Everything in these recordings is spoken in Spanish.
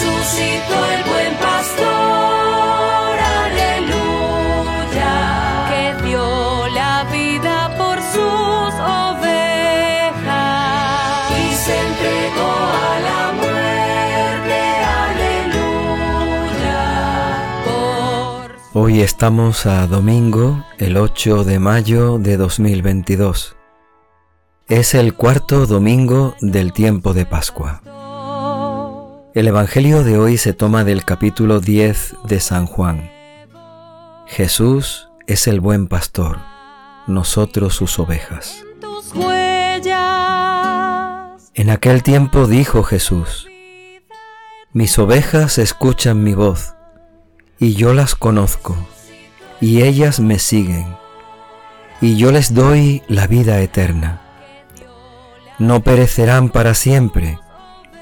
Resucitó el buen pastor, aleluya, que dio la vida por sus ovejas y se entregó a la muerte, aleluya. Por Hoy estamos a domingo, el 8 de mayo de 2022. Es el cuarto domingo del tiempo de Pascua. El Evangelio de hoy se toma del capítulo 10 de San Juan. Jesús es el buen pastor, nosotros sus ovejas. En aquel tiempo dijo Jesús, Mis ovejas escuchan mi voz, y yo las conozco, y ellas me siguen, y yo les doy la vida eterna. No perecerán para siempre,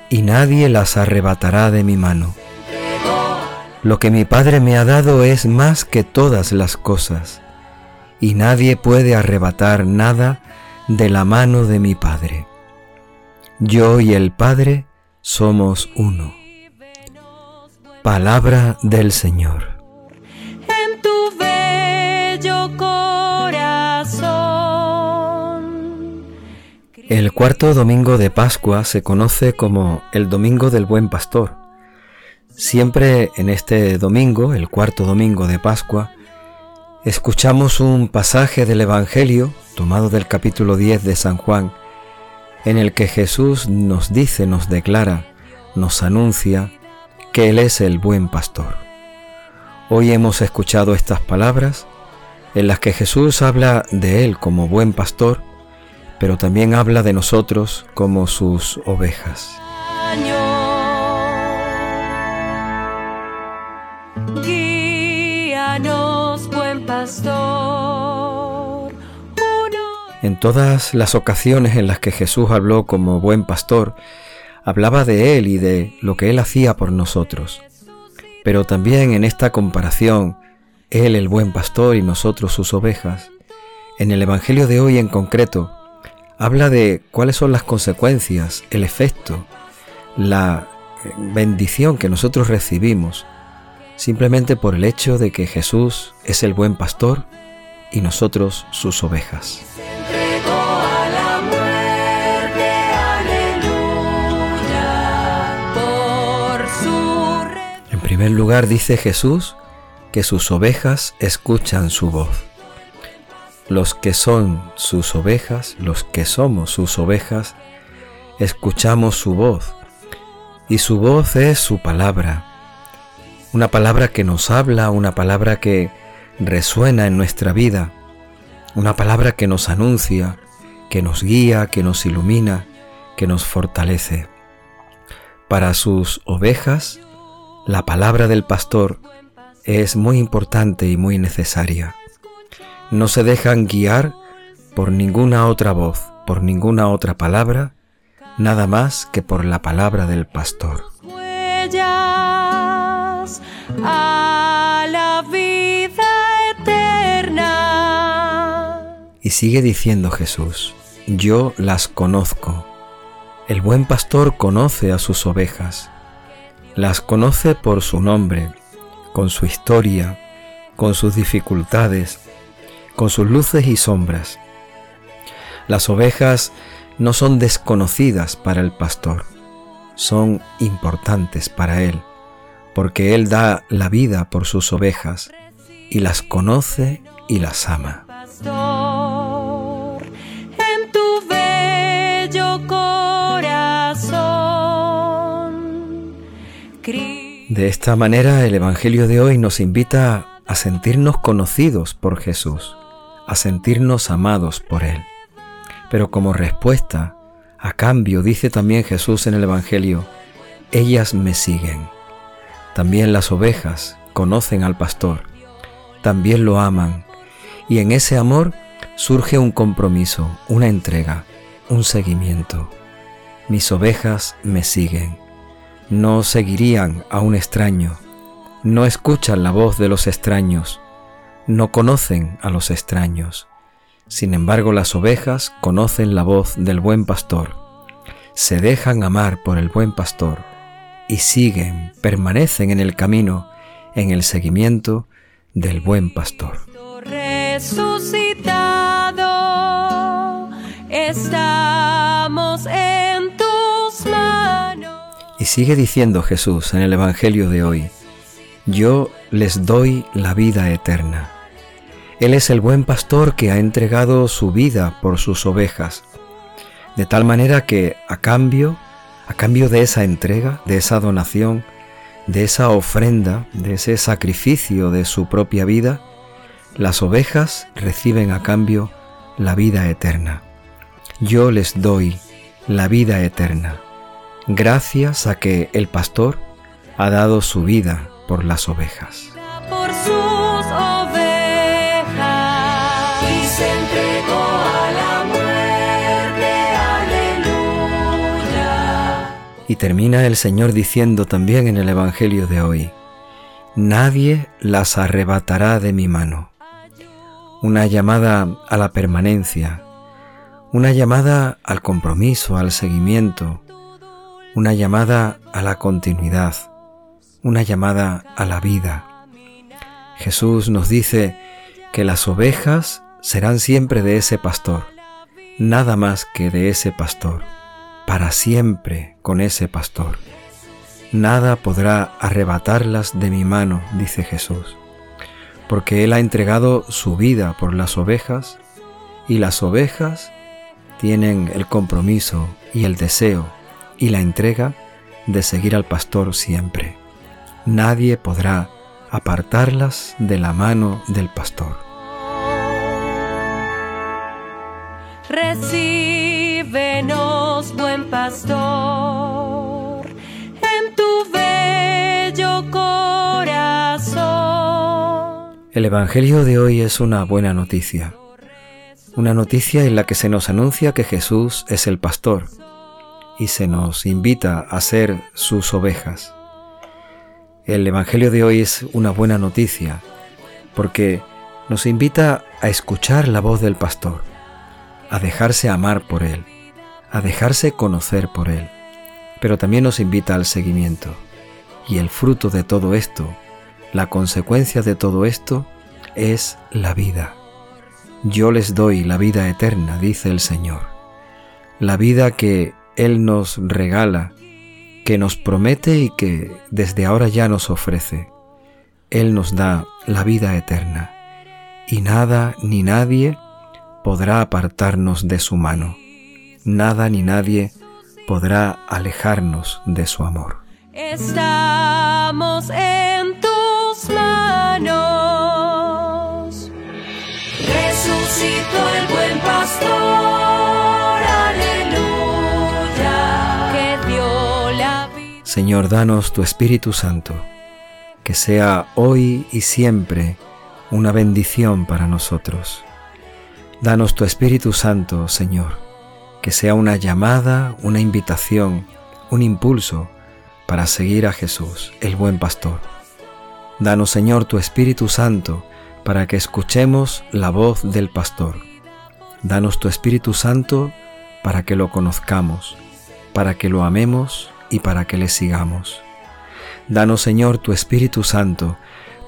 y nadie las arrebatará de mi mano. Lo que mi Padre me ha dado es más que todas las cosas, y nadie puede arrebatar nada de la mano de mi Padre. Yo y el Padre somos uno. Palabra del Señor. El cuarto domingo de Pascua se conoce como el Domingo del Buen Pastor. Siempre en este domingo, el cuarto domingo de Pascua, escuchamos un pasaje del Evangelio tomado del capítulo 10 de San Juan, en el que Jesús nos dice, nos declara, nos anuncia que Él es el buen pastor. Hoy hemos escuchado estas palabras en las que Jesús habla de Él como buen pastor, pero también habla de nosotros como sus ovejas. Guíanos, buen pastor. Uno En todas las ocasiones en las que Jesús habló como buen pastor, hablaba de Él y de lo que Él hacía por nosotros. Pero también en esta comparación, Él el buen pastor y nosotros sus ovejas, en el Evangelio de hoy en concreto, habla de cuáles son las consecuencias, el efecto, la eh, bendición que nosotros recibimos simplemente por el hecho de que Jesús es el buen pastor y nosotros sus ovejas. En primer lugar dice Jesús que sus ovejas escuchan su voz. Los que son sus ovejas, los que somos sus ovejas, escuchamos su voz. Y su voz es su palabra. Una palabra que nos habla, una palabra que resuena en nuestra vida. Una palabra que nos anuncia, que nos guía, que nos ilumina, que nos fortalece. Para sus ovejas, la palabra del pastor es muy importante y muy necesaria. No se dejan guiar por ninguna otra voz, por ninguna otra palabra, nada más que por la palabra del pastor. huellas a la vida eterna. Y sigue diciendo Jesús, yo las conozco. El buen pastor conoce a sus ovejas, las conoce por su nombre, con su historia, con sus dificultades, con sus luces y sombras. Las ovejas no son desconocidas para el pastor, son importantes para él, porque él da la vida por sus ovejas y las conoce y las ama. Pastor, en tu bello corazón. De esta manera el Evangelio de hoy nos invita a sentirnos conocidos por Jesús, a sentirnos amados por Él. Pero como respuesta, a cambio, dice también Jesús en el Evangelio, ellas me siguen. También las ovejas conocen al pastor, también lo aman, y en ese amor surge un compromiso, una entrega, un seguimiento. Mis ovejas me siguen. No seguirían a un extraño, no escuchan la voz de los extraños, no conocen a los extraños. Sin embargo, las ovejas conocen la voz del buen pastor, se dejan amar por el buen pastor y siguen, permanecen en el camino, en el seguimiento del buen pastor. Resucitado, estamos en tus manos. Y sigue diciendo Jesús en el Evangelio de hoy, yo les doy la vida eterna. Él es el buen pastor que ha entregado su vida por sus ovejas, de tal manera que a cambio, a cambio de esa entrega, de esa donación, de esa ofrenda, de ese sacrificio de su propia vida, las ovejas reciben a cambio la vida eterna. Yo les doy la vida eterna, gracias a que el pastor ha dado su vida por las ovejas. Y termina el Señor diciendo también en el Evangelio de hoy, Nadie las arrebatará de mi mano. Una llamada a la permanencia, una llamada al compromiso, al seguimiento, una llamada a la continuidad, una llamada a la vida. Jesús nos dice que las ovejas serán siempre de ese pastor, nada más que de ese pastor, para siempre con ese pastor. Nada podrá arrebatarlas de mi mano, dice Jesús, porque Él ha entregado su vida por las ovejas y las ovejas tienen el compromiso y el deseo y la entrega de seguir al pastor siempre. Nadie podrá apartarlas de la mano del pastor. Recíbenos, buen pastor, en tu bello corazón. El Evangelio de hoy es una buena noticia, una noticia en la que se nos anuncia que Jesús es el pastor y se nos invita a ser sus ovejas. El Evangelio de hoy es una buena noticia porque nos invita a escuchar la voz del pastor, a dejarse amar por él, a dejarse conocer por él, pero también nos invita al seguimiento. Y el fruto de todo esto, la consecuencia de todo esto, es la vida. Yo les doy la vida eterna, dice el Señor, la vida que Él nos regala que nos promete y que desde ahora ya nos ofrece. Él nos da la vida eterna y nada ni nadie podrá apartarnos de su mano. Nada ni nadie podrá alejarnos de su amor. Estamos en tus manos. Resucitó el buen pastor. Aleluya. Que dio la vida. Señor, danos tu Espíritu Santo, que sea hoy y siempre una bendición para nosotros. Danos tu Espíritu Santo, Señor, que sea una llamada, una invitación, un impulso para seguir a Jesús, el buen pastor. Danos, Señor, tu Espíritu Santo para que escuchemos la voz del pastor. Danos tu Espíritu Santo para que lo conozcamos, para que lo amemos y para que le sigamos. Danos, Señor, tu Espíritu Santo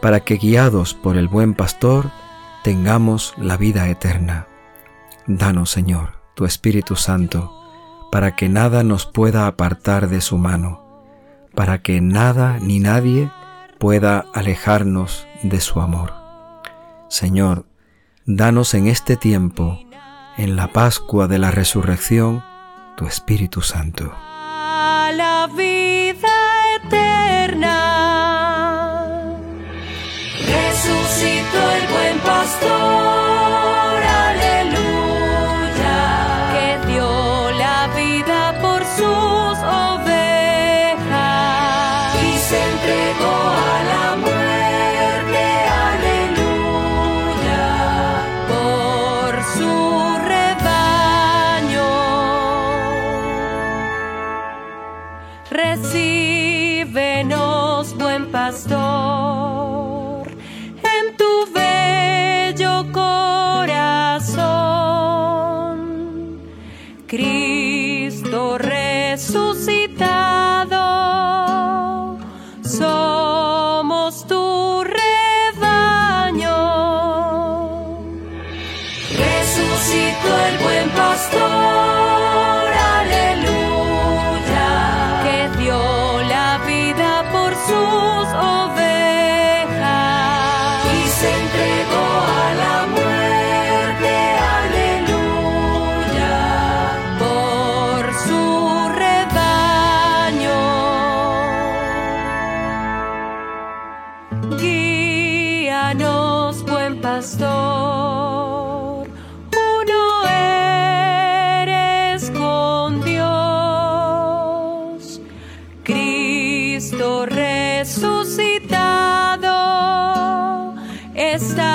para que, guiados por el buen pastor, tengamos la vida eterna. Danos, Señor, tu Espíritu Santo, para que nada nos pueda apartar de su mano, para que nada ni nadie pueda alejarnos de su amor. Señor, danos en este tiempo, en la Pascua de la Resurrección, tu Espíritu Santo. a la vida eterna. El pastor, aleluya, que dio la vida por sus ovejas y se entregó a la muerte, aleluya, por su rebaño. Recíbenos, buen pastor, Estamos